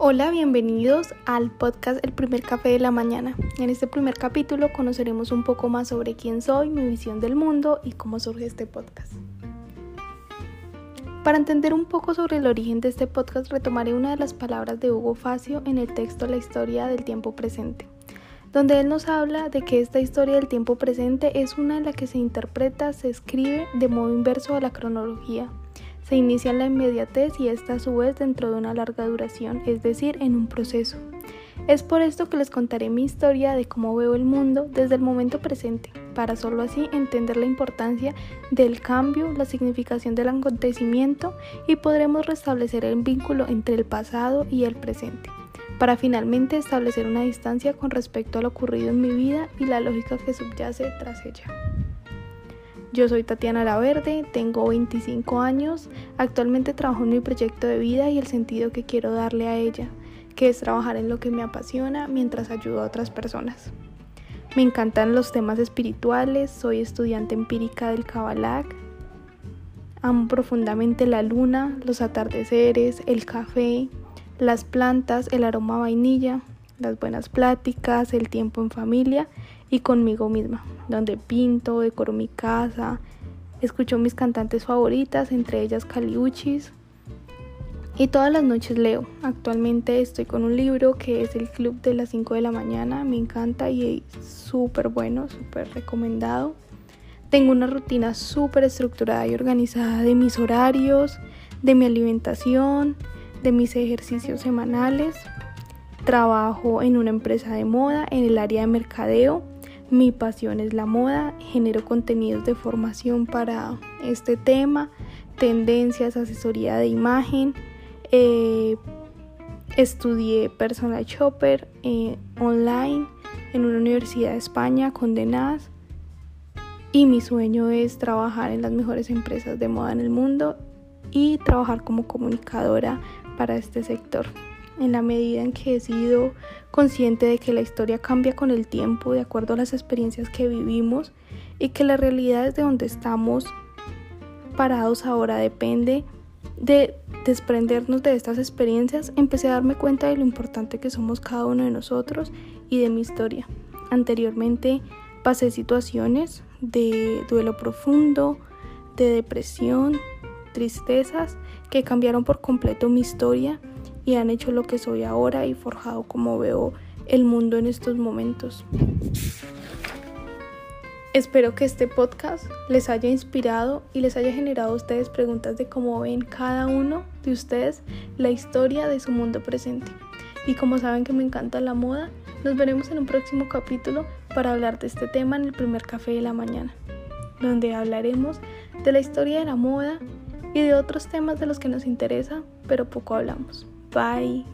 Hola, bienvenidos al podcast El primer café de la mañana. En este primer capítulo conoceremos un poco más sobre quién soy, mi visión del mundo y cómo surge este podcast. Para entender un poco sobre el origen de este podcast retomaré una de las palabras de Hugo Facio en el texto La historia del tiempo presente, donde él nos habla de que esta historia del tiempo presente es una en la que se interpreta, se escribe de modo inverso a la cronología se inicia en la inmediatez y está a su vez dentro de una larga duración, es decir, en un proceso. Es por esto que les contaré mi historia de cómo veo el mundo desde el momento presente, para solo así entender la importancia del cambio, la significación del acontecimiento y podremos restablecer el vínculo entre el pasado y el presente, para finalmente establecer una distancia con respecto a lo ocurrido en mi vida y la lógica que subyace tras ella. Yo soy Tatiana Laverde, tengo 25 años, actualmente trabajo en mi proyecto de vida y el sentido que quiero darle a ella, que es trabajar en lo que me apasiona mientras ayudo a otras personas. Me encantan los temas espirituales, soy estudiante empírica del Kabbalah, amo profundamente la luna, los atardeceres, el café, las plantas, el aroma vainilla, las buenas pláticas, el tiempo en familia y conmigo misma, donde pinto, decoro mi casa, escucho mis cantantes favoritas, entre ellas Caliuchis. Y todas las noches leo. Actualmente estoy con un libro que es El Club de las 5 de la mañana. Me encanta y es súper bueno, súper recomendado. Tengo una rutina súper estructurada y organizada de mis horarios, de mi alimentación, de mis ejercicios semanales. Trabajo en una empresa de moda en el área de mercadeo. Mi pasión es la moda. Genero contenidos de formación para este tema, tendencias, asesoría de imagen. Eh, estudié personal shopper eh, online en una universidad de España con. Y mi sueño es trabajar en las mejores empresas de moda en el mundo y trabajar como comunicadora para este sector en la medida en que he sido consciente de que la historia cambia con el tiempo de acuerdo a las experiencias que vivimos y que la realidad desde donde estamos parados ahora depende de desprendernos de estas experiencias, empecé a darme cuenta de lo importante que somos cada uno de nosotros y de mi historia. Anteriormente pasé situaciones de duelo profundo, de depresión, tristezas que cambiaron por completo mi historia y han hecho lo que soy ahora y forjado como veo el mundo en estos momentos. Espero que este podcast les haya inspirado y les haya generado a ustedes preguntas de cómo ven cada uno de ustedes la historia de su mundo presente. Y como saben que me encanta la moda, nos veremos en un próximo capítulo para hablar de este tema en el primer café de la mañana, donde hablaremos de la historia de la moda y de otros temas de los que nos interesa, pero poco hablamos. Bye.